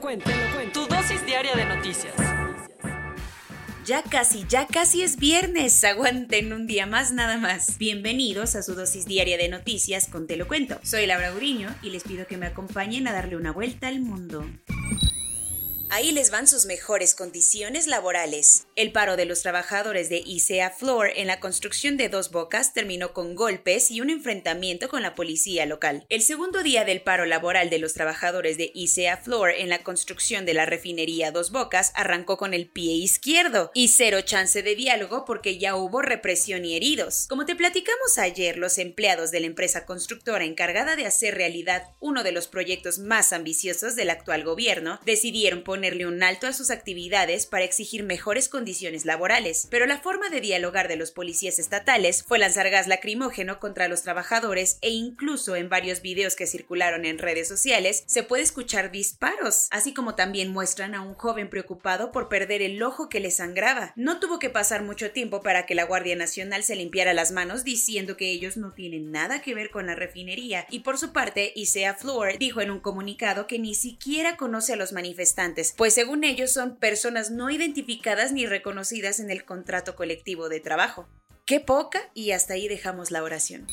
Lo cuento, te lo cuento. Tu dosis diaria de noticias. Ya casi, ya casi es viernes. Aguanten un día más nada más. Bienvenidos a su dosis diaria de noticias con Te lo cuento. Soy Laura Uriño y les pido que me acompañen a darle una vuelta al mundo. Ahí les van sus mejores condiciones laborales. El paro de los trabajadores de ICEA Floor en la construcción de Dos Bocas terminó con golpes y un enfrentamiento con la policía local. El segundo día del paro laboral de los trabajadores de ICEA Floor en la construcción de la refinería Dos Bocas arrancó con el pie izquierdo y cero chance de diálogo porque ya hubo represión y heridos. Como te platicamos ayer, los empleados de la empresa constructora encargada de hacer realidad uno de los proyectos más ambiciosos del actual gobierno decidieron poner ponerle un alto a sus actividades para exigir mejores condiciones laborales, pero la forma de dialogar de los policías estatales fue lanzar gas lacrimógeno contra los trabajadores e incluso en varios videos que circularon en redes sociales se puede escuchar disparos, así como también muestran a un joven preocupado por perder el ojo que le sangraba. No tuvo que pasar mucho tiempo para que la Guardia Nacional se limpiara las manos diciendo que ellos no tienen nada que ver con la refinería y por su parte Isaiah Floor dijo en un comunicado que ni siquiera conoce a los manifestantes pues según ellos son personas no identificadas ni reconocidas en el contrato colectivo de trabajo. Qué poca y hasta ahí dejamos la oración.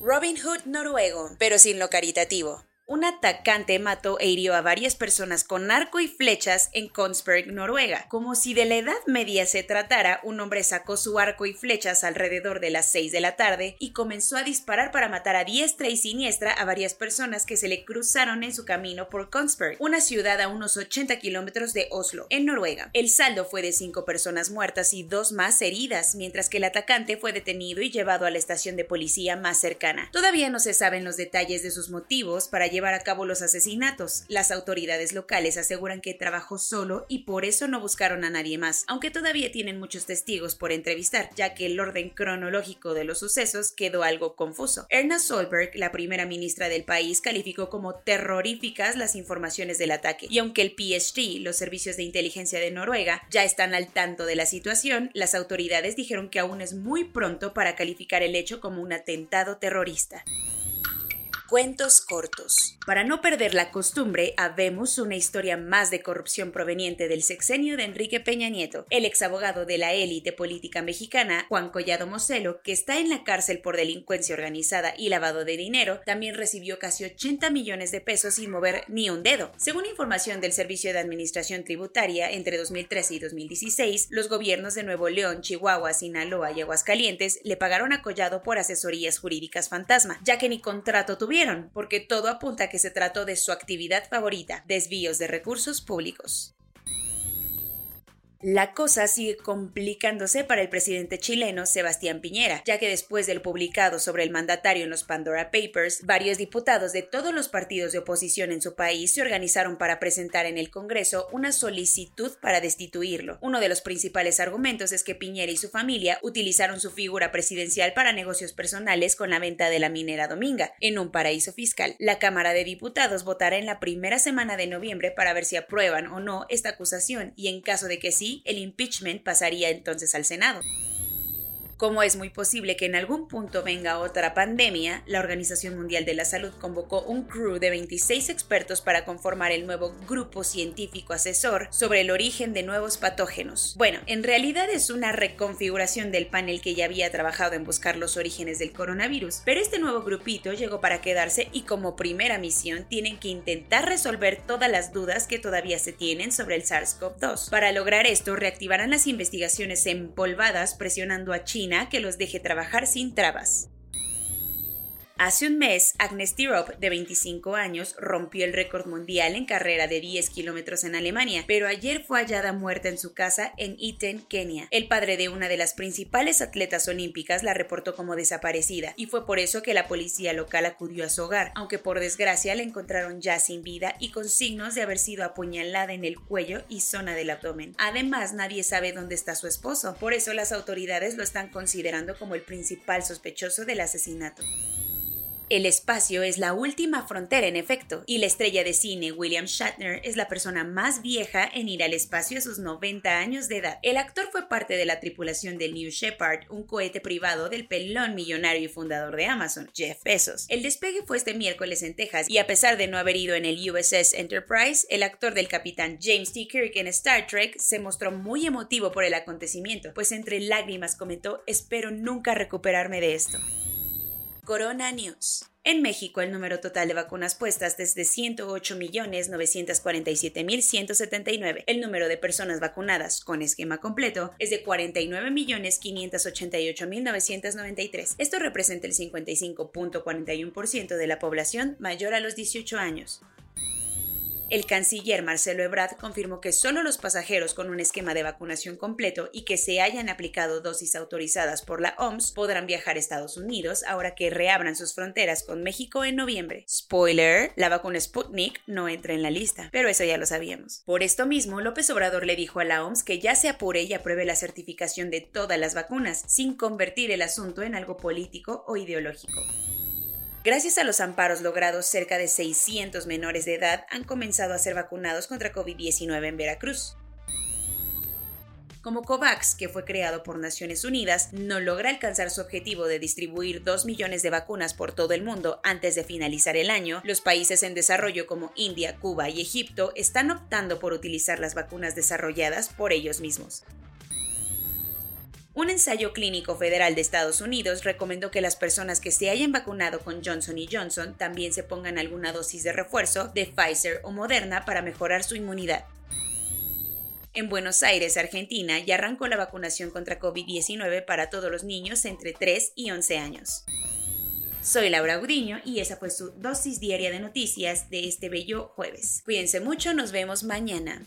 Robin Hood noruego, pero sin lo caritativo. Un atacante mató e hirió a varias personas con arco y flechas en Kongsberg, Noruega. Como si de la Edad Media se tratara, un hombre sacó su arco y flechas alrededor de las 6 de la tarde y comenzó a disparar para matar a diestra y siniestra a varias personas que se le cruzaron en su camino por Kongsberg, una ciudad a unos 80 kilómetros de Oslo, en Noruega. El saldo fue de cinco personas muertas y dos más heridas, mientras que el atacante fue detenido y llevado a la estación de policía más cercana. Todavía no se saben los detalles de sus motivos para llevar a cabo los asesinatos. Las autoridades locales aseguran que trabajó solo y por eso no buscaron a nadie más, aunque todavía tienen muchos testigos por entrevistar, ya que el orden cronológico de los sucesos quedó algo confuso. Erna Solberg, la primera ministra del país, calificó como terroríficas las informaciones del ataque, y aunque el PST, los servicios de inteligencia de Noruega, ya están al tanto de la situación, las autoridades dijeron que aún es muy pronto para calificar el hecho como un atentado terrorista. Cuentos cortos. Para no perder la costumbre, habemos una historia más de corrupción proveniente del sexenio de Enrique Peña Nieto. El exabogado de la élite política mexicana, Juan Collado Moselo, que está en la cárcel por delincuencia organizada y lavado de dinero, también recibió casi 80 millones de pesos sin mover ni un dedo. Según información del Servicio de Administración Tributaria, entre 2013 y 2016, los gobiernos de Nuevo León, Chihuahua, Sinaloa y Aguascalientes le pagaron a Collado por asesorías jurídicas fantasma, ya que ni contrato tuvieron porque todo apunta a que se trató de su actividad favorita, desvíos de recursos públicos. La cosa sigue complicándose para el presidente chileno Sebastián Piñera, ya que después del publicado sobre el mandatario en los Pandora Papers, varios diputados de todos los partidos de oposición en su país se organizaron para presentar en el Congreso una solicitud para destituirlo. Uno de los principales argumentos es que Piñera y su familia utilizaron su figura presidencial para negocios personales con la venta de la minera Dominga, en un paraíso fiscal. La Cámara de Diputados votará en la primera semana de noviembre para ver si aprueban o no esta acusación y en caso de que sí, el impeachment pasaría entonces al Senado. Como es muy posible que en algún punto venga otra pandemia, la Organización Mundial de la Salud convocó un crew de 26 expertos para conformar el nuevo grupo científico asesor sobre el origen de nuevos patógenos. Bueno, en realidad es una reconfiguración del panel que ya había trabajado en buscar los orígenes del coronavirus, pero este nuevo grupito llegó para quedarse y como primera misión tienen que intentar resolver todas las dudas que todavía se tienen sobre el SARS-CoV-2. Para lograr esto, reactivarán las investigaciones empolvadas presionando a China que los deje trabajar sin trabas. Hace un mes, Agnes Tirop, de 25 años, rompió el récord mundial en carrera de 10 kilómetros en Alemania, pero ayer fue hallada muerta en su casa en Iten, Kenia. El padre de una de las principales atletas olímpicas la reportó como desaparecida, y fue por eso que la policía local acudió a su hogar, aunque por desgracia la encontraron ya sin vida y con signos de haber sido apuñalada en el cuello y zona del abdomen. Además, nadie sabe dónde está su esposo, por eso las autoridades lo están considerando como el principal sospechoso del asesinato. El espacio es la última frontera en efecto, y la estrella de cine William Shatner es la persona más vieja en ir al espacio a sus 90 años de edad. El actor fue parte de la tripulación del New Shepard, un cohete privado del pelón millonario y fundador de Amazon, Jeff Bezos. El despegue fue este miércoles en Texas, y a pesar de no haber ido en el USS Enterprise, el actor del capitán James T. Kirk en Star Trek se mostró muy emotivo por el acontecimiento, pues entre lágrimas comentó, espero nunca recuperarme de esto. Corona News. En México, el número total de vacunas puestas es de 108.947.179. El número de personas vacunadas con esquema completo es de 49.588.993. Esto representa el 55.41% de la población mayor a los 18 años. El canciller Marcelo Ebrard confirmó que solo los pasajeros con un esquema de vacunación completo y que se hayan aplicado dosis autorizadas por la OMS podrán viajar a Estados Unidos ahora que reabran sus fronteras con México en noviembre. Spoiler, la vacuna Sputnik no entra en la lista, pero eso ya lo sabíamos. Por esto mismo, López Obrador le dijo a la OMS que ya se apure y apruebe la certificación de todas las vacunas, sin convertir el asunto en algo político o ideológico. Gracias a los amparos logrados, cerca de 600 menores de edad han comenzado a ser vacunados contra COVID-19 en Veracruz. Como COVAX, que fue creado por Naciones Unidas, no logra alcanzar su objetivo de distribuir 2 millones de vacunas por todo el mundo antes de finalizar el año, los países en desarrollo como India, Cuba y Egipto están optando por utilizar las vacunas desarrolladas por ellos mismos. Un ensayo clínico federal de Estados Unidos recomendó que las personas que se hayan vacunado con Johnson Johnson también se pongan alguna dosis de refuerzo de Pfizer o Moderna para mejorar su inmunidad. En Buenos Aires, Argentina, ya arrancó la vacunación contra COVID-19 para todos los niños entre 3 y 11 años. Soy Laura Gudiño y esa fue su dosis diaria de noticias de este bello jueves. Cuídense mucho, nos vemos mañana.